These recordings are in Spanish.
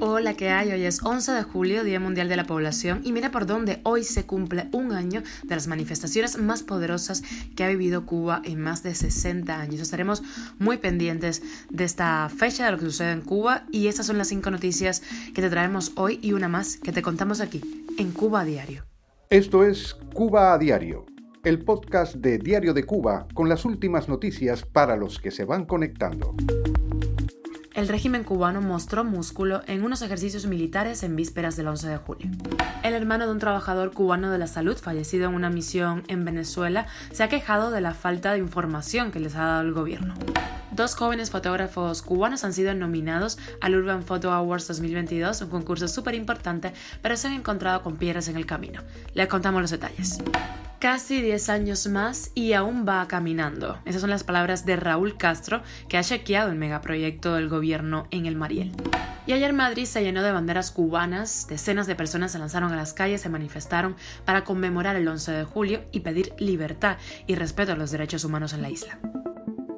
Hola, ¿qué hay? Hoy es 11 de julio, Día Mundial de la Población, y mira por dónde hoy se cumple un año de las manifestaciones más poderosas que ha vivido Cuba en más de 60 años. Estaremos muy pendientes de esta fecha, de lo que sucede en Cuba, y estas son las cinco noticias que te traemos hoy y una más que te contamos aquí, en Cuba a Diario. Esto es Cuba a Diario, el podcast de Diario de Cuba con las últimas noticias para los que se van conectando el régimen cubano mostró músculo en unos ejercicios militares en vísperas del 11 de julio. El hermano de un trabajador cubano de la salud fallecido en una misión en Venezuela se ha quejado de la falta de información que les ha dado el gobierno. Dos jóvenes fotógrafos cubanos han sido nominados al Urban Photo Awards 2022, un concurso súper importante, pero se han encontrado con piedras en el camino. Les contamos los detalles casi 10 años más y aún va caminando. Esas son las palabras de Raúl Castro, que ha chequeado el megaproyecto del gobierno en el Mariel. Y ayer Madrid se llenó de banderas cubanas, decenas de personas se lanzaron a las calles, se manifestaron para conmemorar el 11 de julio y pedir libertad y respeto a los derechos humanos en la isla.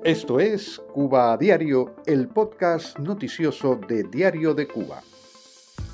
Esto es Cuba a Diario, el podcast noticioso de Diario de Cuba.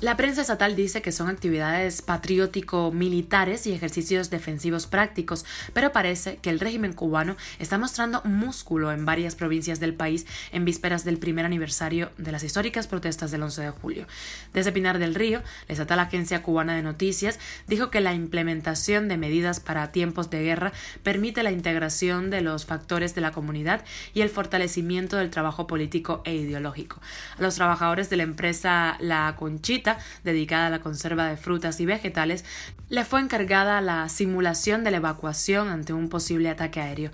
La prensa estatal dice que son actividades patriótico-militares y ejercicios defensivos prácticos, pero parece que el régimen cubano está mostrando músculo en varias provincias del país en vísperas del primer aniversario de las históricas protestas del 11 de julio. Desde Pinar del Río, la estatal agencia cubana de noticias dijo que la implementación de medidas para tiempos de guerra permite la integración de los factores de la comunidad y el fortalecimiento del trabajo político e ideológico. A los trabajadores de la empresa La Conchita dedicada a la conserva de frutas y vegetales, le fue encargada la simulación de la evacuación ante un posible ataque aéreo.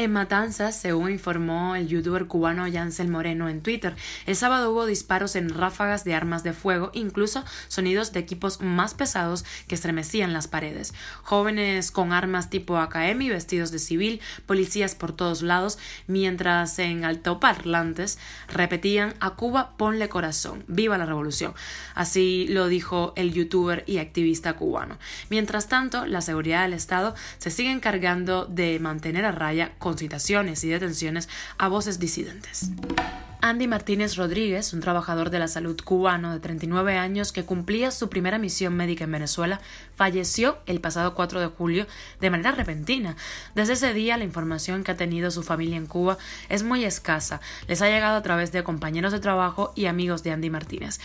En Matanzas, según informó el youtuber cubano Yancel Moreno en Twitter, el sábado hubo disparos en ráfagas de armas de fuego, incluso sonidos de equipos más pesados que estremecían las paredes. Jóvenes con armas tipo AKM y vestidos de civil, policías por todos lados, mientras en altoparlantes repetían a Cuba ponle corazón, viva la revolución. Así lo dijo el youtuber y activista cubano. Mientras tanto, la seguridad del Estado se sigue encargando de mantener a raya citaciones y detenciones a voces disidentes. Andy Martínez Rodríguez, un trabajador de la salud cubano de 39 años que cumplía su primera misión médica en Venezuela, falleció el pasado 4 de julio de manera repentina. Desde ese día la información que ha tenido su familia en Cuba es muy escasa. Les ha llegado a través de compañeros de trabajo y amigos de Andy Martínez.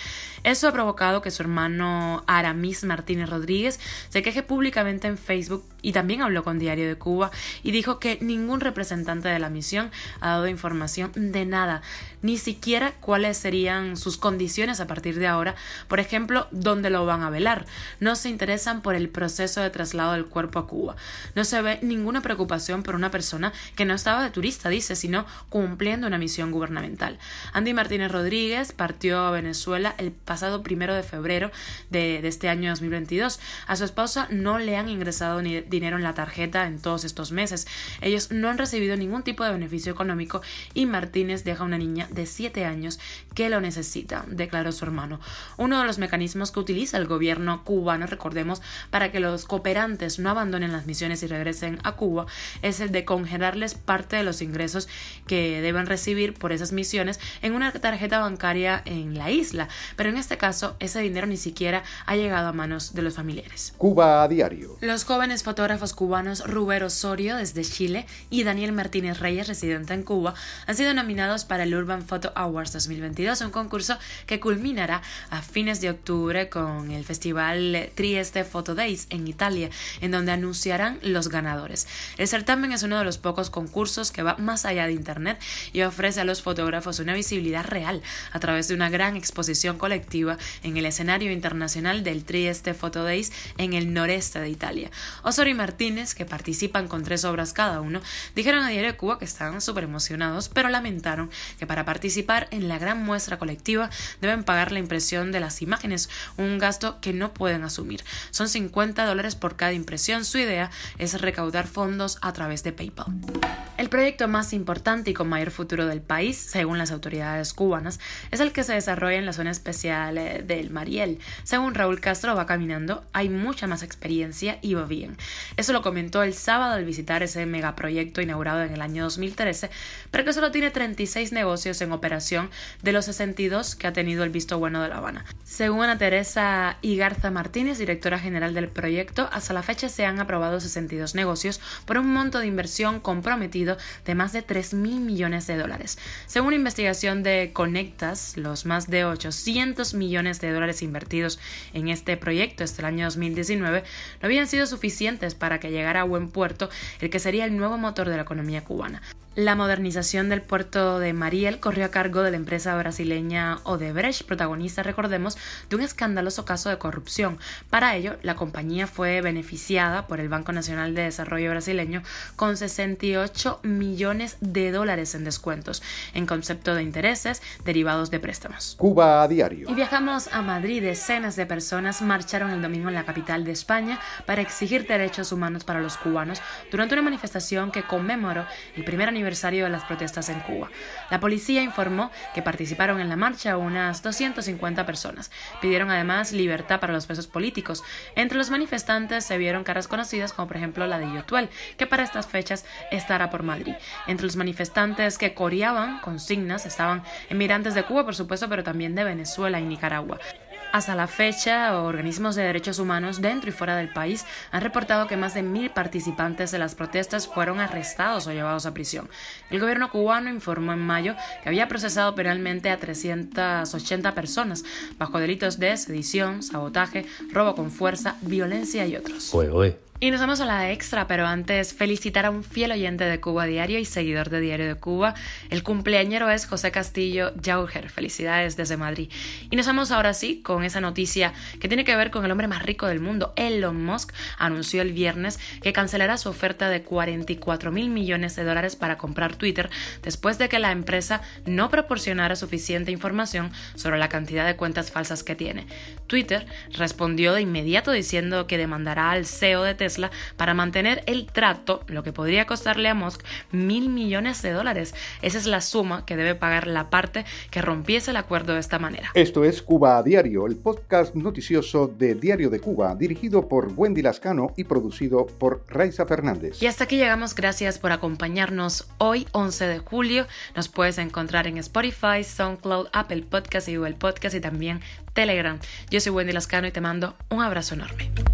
Eso ha provocado que su hermano Aramis Martínez Rodríguez se queje públicamente en Facebook y también habló con Diario de Cuba y dijo que ningún representante de la misión ha dado información de nada ni siquiera cuáles serían sus condiciones a partir de ahora, por ejemplo, dónde lo van a velar. No se interesan por el proceso de traslado del cuerpo a Cuba. No se ve ninguna preocupación por una persona que no estaba de turista, dice, sino cumpliendo una misión gubernamental. Andy Martínez Rodríguez partió a Venezuela el pasado primero de febrero de, de este año 2022. A su esposa no le han ingresado ni dinero en la tarjeta en todos estos meses. Ellos no han recibido ningún tipo de beneficio económico y Martínez deja una niña de 7 años que lo necesita, declaró su hermano. Uno de los mecanismos que utiliza el gobierno cubano, recordemos, para que los cooperantes no abandonen las misiones y regresen a Cuba, es el de congelarles parte de los ingresos que deben recibir por esas misiones en una tarjeta bancaria en la isla. Pero en este caso, ese dinero ni siquiera ha llegado a manos de los familiares. Cuba a diario. Los jóvenes fotógrafos cubanos Rubero Osorio desde Chile y Daniel Martínez Reyes, residente en Cuba, han sido nominados para el Urban Photo Awards 2022, un concurso que culminará a fines de octubre con el festival Trieste Photo Days en Italia, en donde anunciarán los ganadores. El certamen es uno de los pocos concursos que va más allá de Internet y ofrece a los fotógrafos una visibilidad real a través de una gran exposición colectiva en el escenario internacional del Trieste Photo Days en el noreste de Italia. Osorio y Martínez, que participan con tres obras cada uno, dijeron a Diario de Cuba que estaban súper emocionados, pero lamentaron que para participar en la gran muestra colectiva deben pagar la impresión de las imágenes, un gasto que no pueden asumir. Son 50 dólares por cada impresión. Su idea es recaudar fondos a través de PayPal. El proyecto más importante y con mayor futuro del país, según las autoridades cubanas, es el que se desarrolla en la zona especial eh, del Mariel. Según Raúl Castro va caminando, hay mucha más experiencia y va bien. Eso lo comentó el sábado al visitar ese megaproyecto inaugurado en el año 2013, pero que solo tiene 36 negocios en operación de los 62 que ha tenido el visto bueno de La Habana. Según Teresa Igarza Martínez, directora general del proyecto, hasta la fecha se han aprobado 62 negocios por un monto de inversión comprometido de más de 3 mil millones de dólares. Según investigación de Conectas, los más de 800 millones de dólares invertidos en este proyecto hasta el año 2019 no habían sido suficientes para que llegara a buen puerto el que sería el nuevo motor de la economía cubana. La modernización del puerto de Mariel corrió a cargo de la empresa brasileña Odebrecht, protagonista, recordemos, de un escandaloso caso de corrupción. Para ello, la compañía fue beneficiada por el Banco Nacional de Desarrollo brasileño con 68 millones de dólares en descuentos, en concepto de intereses derivados de préstamos. Cuba a diario. Y viajamos a Madrid. Decenas de personas marcharon el domingo en la capital de España para exigir derechos humanos para los cubanos durante una manifestación que conmemoró el primer aniversario aniversario de las protestas en Cuba. La policía informó que participaron en la marcha unas 250 personas. Pidieron además libertad para los presos políticos. Entre los manifestantes se vieron caras conocidas como por ejemplo la de Yotuel, que para estas fechas estará por Madrid. Entre los manifestantes que coreaban consignas estaban emigrantes de Cuba, por supuesto, pero también de Venezuela y Nicaragua. Hasta la fecha, organismos de derechos humanos dentro y fuera del país han reportado que más de mil participantes de las protestas fueron arrestados o llevados a prisión. El gobierno cubano informó en mayo que había procesado penalmente a 380 personas bajo delitos de sedición, sabotaje, robo con fuerza, violencia y otros. Y nos vamos a la extra, pero antes felicitar a un fiel oyente de Cuba Diario y seguidor de Diario de Cuba. El cumpleañero es José Castillo Jauger. Felicidades desde Madrid. Y nos vamos ahora sí con esa noticia que tiene que ver con el hombre más rico del mundo. Elon Musk anunció el viernes que cancelará su oferta de 44 mil millones de dólares para comprar Twitter después de que la empresa no proporcionara suficiente información sobre la cantidad de cuentas falsas que tiene. Twitter respondió de inmediato diciendo que demandará al CEO de Tesla para mantener el trato, lo que podría costarle a Musk mil millones de dólares. Esa es la suma que debe pagar la parte que rompiese el acuerdo de esta manera. Esto es Cuba a Diario, el podcast noticioso de Diario de Cuba, dirigido por Wendy Lascano y producido por Raiza Fernández. Y hasta aquí llegamos, gracias por acompañarnos hoy, 11 de julio. Nos puedes encontrar en Spotify, SoundCloud, Apple Podcast y Google Podcast y también Telegram. Yo soy Wendy Lascano y te mando un abrazo enorme.